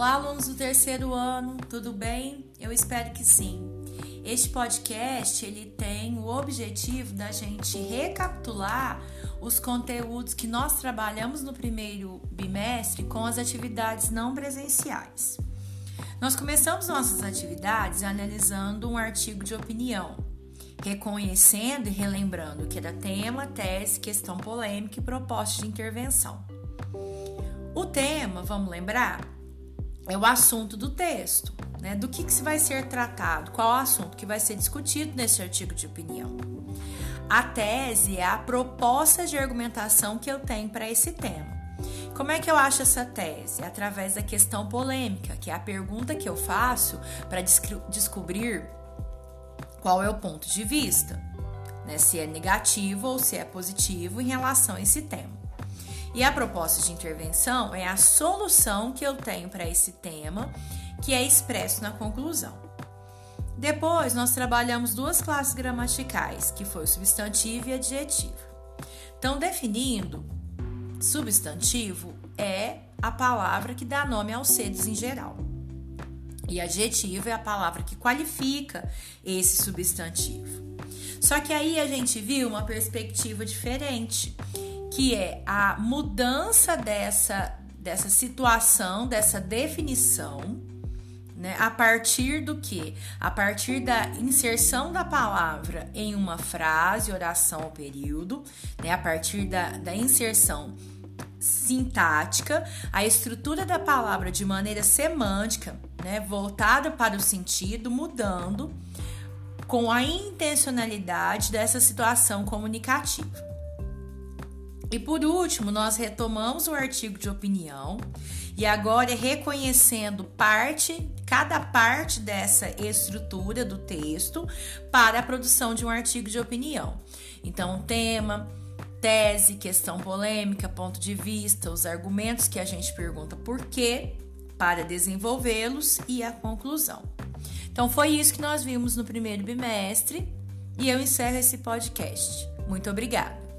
Olá, alunos do terceiro ano, tudo bem? Eu espero que sim. Este podcast ele tem o objetivo da gente recapitular os conteúdos que nós trabalhamos no primeiro bimestre com as atividades não presenciais. Nós começamos nossas atividades analisando um artigo de opinião, reconhecendo e relembrando que era tema, tese, questão polêmica e proposta de intervenção. O tema, vamos lembrar, é o assunto do texto, né? Do que, que vai ser tratado, qual o assunto que vai ser discutido nesse artigo de opinião. A tese é a proposta de argumentação que eu tenho para esse tema. Como é que eu acho essa tese? Através da questão polêmica, que é a pergunta que eu faço para descobrir qual é o ponto de vista, né? se é negativo ou se é positivo em relação a esse tema. E a proposta de intervenção é a solução que eu tenho para esse tema, que é expresso na conclusão. Depois, nós trabalhamos duas classes gramaticais, que foi o substantivo e adjetivo. Então, definindo, substantivo é a palavra que dá nome aos seres em geral. E adjetivo é a palavra que qualifica esse substantivo. Só que aí a gente viu uma perspectiva diferente que é a mudança dessa, dessa situação, dessa definição, né? A partir do que? A partir da inserção da palavra em uma frase, oração ou período, né? A partir da, da inserção sintática, a estrutura da palavra de maneira semântica, né? Voltada para o sentido, mudando com a intencionalidade dessa situação comunicativa. E por último, nós retomamos o artigo de opinião e agora reconhecendo parte, cada parte dessa estrutura do texto para a produção de um artigo de opinião. Então, tema, tese, questão polêmica, ponto de vista, os argumentos que a gente pergunta por quê, para desenvolvê-los e a conclusão. Então, foi isso que nós vimos no primeiro bimestre e eu encerro esse podcast. Muito obrigada!